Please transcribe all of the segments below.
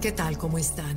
¿Qué tal? ¿Cómo están?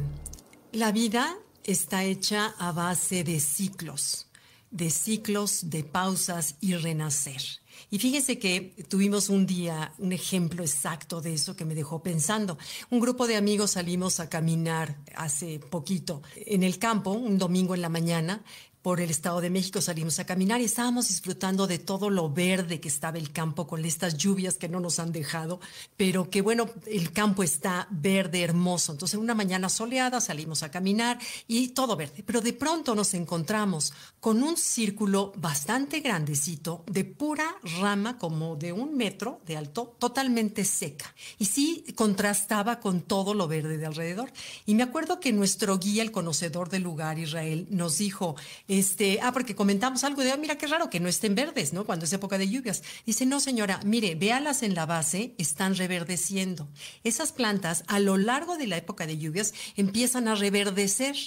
La vida está hecha a base de ciclos, de ciclos, de pausas y renacer. Y fíjense que tuvimos un día un ejemplo exacto de eso que me dejó pensando. Un grupo de amigos salimos a caminar hace poquito en el campo, un domingo en la mañana, por el Estado de México salimos a caminar y estábamos disfrutando de todo lo verde que estaba el campo con estas lluvias que no nos han dejado, pero que bueno, el campo está verde, hermoso. Entonces, una mañana soleada salimos a caminar y todo verde, pero de pronto nos encontramos con un círculo bastante grandecito de pura rama, como de un metro de alto, totalmente seca. Y sí contrastaba con todo lo verde de alrededor. Y me acuerdo que nuestro guía, el conocedor del lugar, Israel, nos dijo, este, ah, porque comentamos algo de, mira qué raro que no estén verdes, ¿no? Cuando es época de lluvias. Dice, no señora, mire, véalas en la base, están reverdeciendo. Esas plantas a lo largo de la época de lluvias empiezan a reverdecer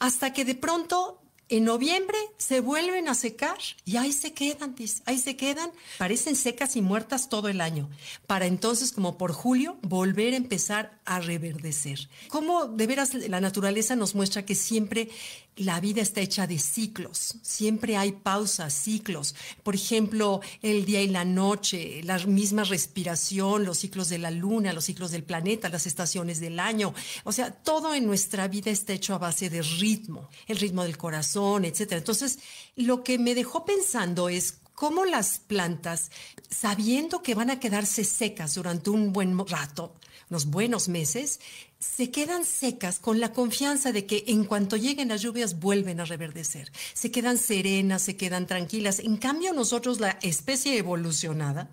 hasta que de pronto en noviembre se vuelven a secar y ahí se quedan, ahí se quedan, parecen secas y muertas todo el año, para entonces como por julio volver a empezar a reverdecer. Como de veras la naturaleza nos muestra que siempre la vida está hecha de ciclos, siempre hay pausas, ciclos. Por ejemplo, el día y la noche, la misma respiración, los ciclos de la luna, los ciclos del planeta, las estaciones del año. O sea, todo en nuestra vida está hecho a base de ritmo, el ritmo del corazón, etc. Entonces, lo que me dejó pensando es cómo las plantas, sabiendo que van a quedarse secas durante un buen rato, unos buenos meses, se quedan secas con la confianza de que en cuanto lleguen las lluvias vuelven a reverdecer. Se quedan serenas, se quedan tranquilas. En cambio, nosotros, la especie evolucionada,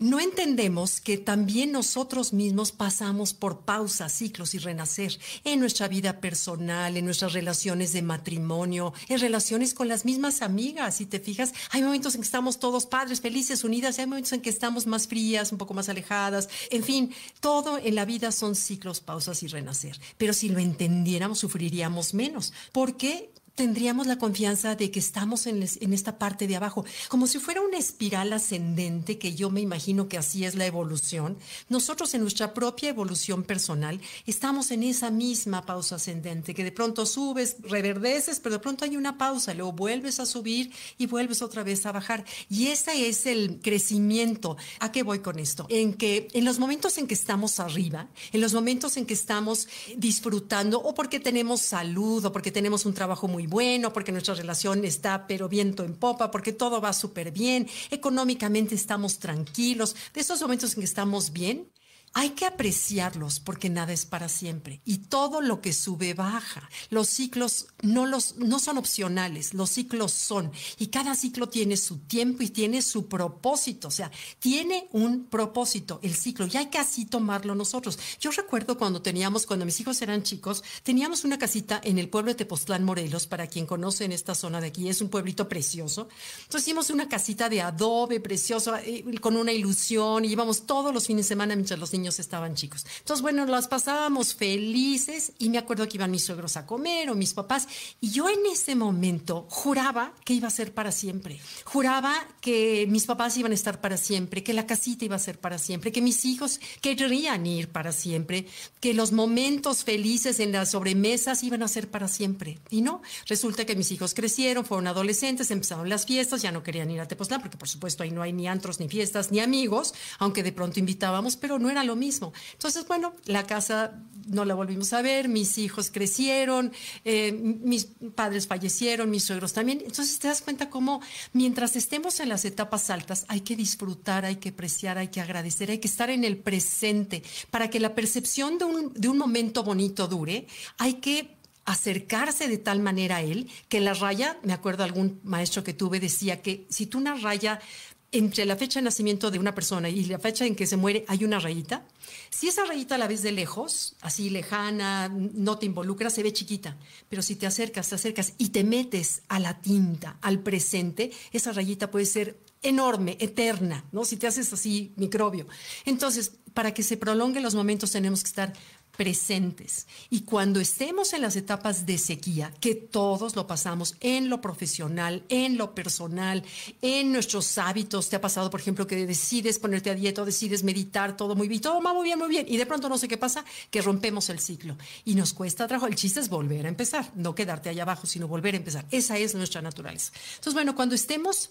no entendemos que también nosotros mismos pasamos por pausas, ciclos y renacer en nuestra vida personal, en nuestras relaciones de matrimonio, en relaciones con las mismas amigas. Si te fijas, hay momentos en que estamos todos padres, felices, unidas, y hay momentos en que estamos más frías, un poco más alejadas. En fin, todo en la vida son ciclos, pausas y renacer. Pero si lo entendiéramos, sufriríamos menos. ¿Por qué? Tendríamos la confianza de que estamos en, esta parte de abajo, como si fuera una espiral ascendente, que yo me imagino que así es la evolución. Nosotros en nuestra propia evolución personal estamos en esa misma pausa ascendente, que de pronto subes, reverdeces, pero de pronto hay una pausa, luego vuelves a subir y vuelves otra vez a bajar. Y ese es el crecimiento. ¿A qué voy con esto? En que en los momentos en que estamos arriba, en los momentos en que estamos disfrutando o porque tenemos salud o porque tenemos un trabajo muy bueno, porque nuestra relación está pero viento en popa, porque todo va súper bien, económicamente estamos tranquilos, de esos momentos en que estamos bien, hay que apreciarlos porque nada es para siempre y todo lo que sube baja. Los ciclos no, los, no son opcionales, los ciclos son y cada ciclo tiene su tiempo y tiene su propósito, o sea, tiene un propósito el ciclo y hay que así tomarlo nosotros. Yo recuerdo cuando teníamos, cuando mis hijos eran chicos, teníamos una casita en el pueblo de Tepoztlán, Morelos, para quien conoce en esta zona de aquí, es un pueblito precioso. Entonces hicimos una casita de adobe precioso, eh, con una ilusión y íbamos todos los fines de semana mientras los niños estaban chicos. Entonces, bueno, las pasábamos felices y me acuerdo que iban mis suegros a comer o mis papás y yo en ese momento juraba que iba a ser para siempre. Juraba que mis papás iban a estar para siempre, que la casita iba a ser para siempre, que mis hijos querrían ir para siempre, que los momentos felices en las sobremesas iban a ser para siempre. Y no, resulta que mis hijos crecieron, fueron adolescentes, empezaron las fiestas, ya no querían ir a Tepoztlán porque por supuesto ahí no hay ni antros, ni fiestas, ni amigos, aunque de pronto invitábamos, pero no era lo mismo. Entonces, bueno, la casa no la volvimos a ver, mis hijos crecieron, eh, mis padres fallecieron, mis suegros también. Entonces te das cuenta cómo mientras estemos en las etapas altas hay que disfrutar, hay que apreciar, hay que agradecer, hay que estar en el presente para que la percepción de un, de un momento bonito dure. Hay que acercarse de tal manera a él que la raya, me acuerdo algún maestro que tuve decía que si tú una raya entre la fecha de nacimiento de una persona y la fecha en que se muere hay una rayita. Si esa rayita la ves de lejos, así lejana, no te involucra, se ve chiquita. Pero si te acercas, te acercas y te metes a la tinta, al presente, esa rayita puede ser enorme, eterna, ¿no? Si te haces así microbio. Entonces, para que se prolonguen los momentos tenemos que estar presentes. Y cuando estemos en las etapas de sequía, que todos lo pasamos en lo profesional, en lo personal, en nuestros hábitos, te ha pasado, por ejemplo, que decides ponerte a dieta, decides meditar, todo muy bien, todo va muy bien, muy bien, y de pronto no sé qué pasa, que rompemos el ciclo y nos cuesta trabajo. El chiste es volver a empezar, no quedarte allá abajo, sino volver a empezar. Esa es nuestra naturaleza. Entonces, bueno, cuando estemos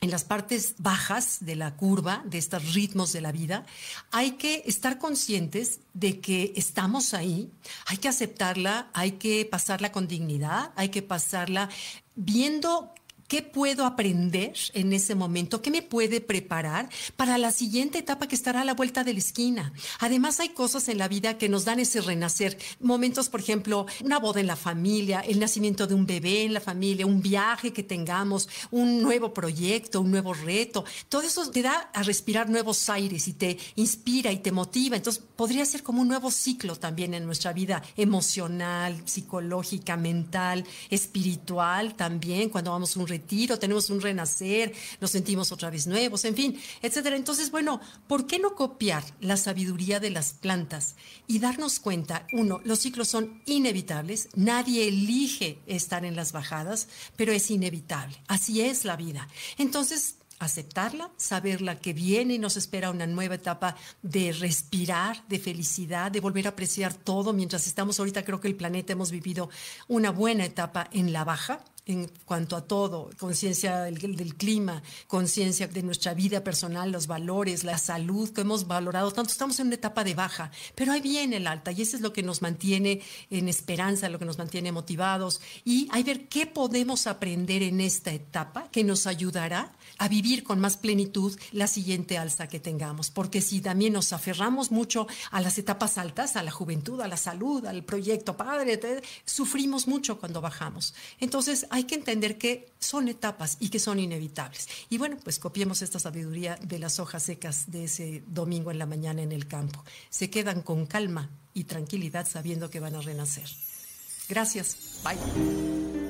en las partes bajas de la curva, de estos ritmos de la vida, hay que estar conscientes de que estamos ahí, hay que aceptarla, hay que pasarla con dignidad, hay que pasarla viendo ¿Qué puedo aprender en ese momento? ¿Qué me puede preparar para la siguiente etapa que estará a la vuelta de la esquina? Además, hay cosas en la vida que nos dan ese renacer. Momentos, por ejemplo, una boda en la familia, el nacimiento de un bebé en la familia, un viaje que tengamos, un nuevo proyecto, un nuevo reto. Todo eso te da a respirar nuevos aires y te inspira y te motiva. Entonces, podría ser como un nuevo ciclo también en nuestra vida emocional, psicológica, mental, espiritual también, cuando vamos a un retiro retiro, tenemos un renacer, nos sentimos otra vez nuevos, en fin, etcétera. Entonces, bueno, ¿por qué no copiar la sabiduría de las plantas y darnos cuenta, uno, los ciclos son inevitables, nadie elige estar en las bajadas, pero es inevitable, así es la vida. Entonces, aceptarla, saberla que viene y nos espera una nueva etapa de respirar, de felicidad, de volver a apreciar todo. Mientras estamos ahorita, creo que el planeta hemos vivido una buena etapa en la baja, en cuanto a todo, conciencia del, clima, conciencia de nuestra vida personal, los valores, la salud que hemos valorado tanto. Estamos en una etapa de baja, pero ahí viene el alta y eso es lo que nos mantiene en esperanza, lo que nos mantiene motivados y hay ver qué podemos aprender en esta etapa que nos ayudará a vivir con más plenitud la siguiente alza que tengamos. Porque si también nos aferramos mucho a las etapas altas, a la juventud, a la salud, al proyecto padre, sufrimos mucho cuando bajamos. Entonces, hay que entender que son etapas y que son inevitables. Y bueno, pues copiemos esta sabiduría de las hojas secas de ese domingo en la mañana en el campo. Se quedan con calma y tranquilidad sabiendo que van a renacer. Gracias. Bye.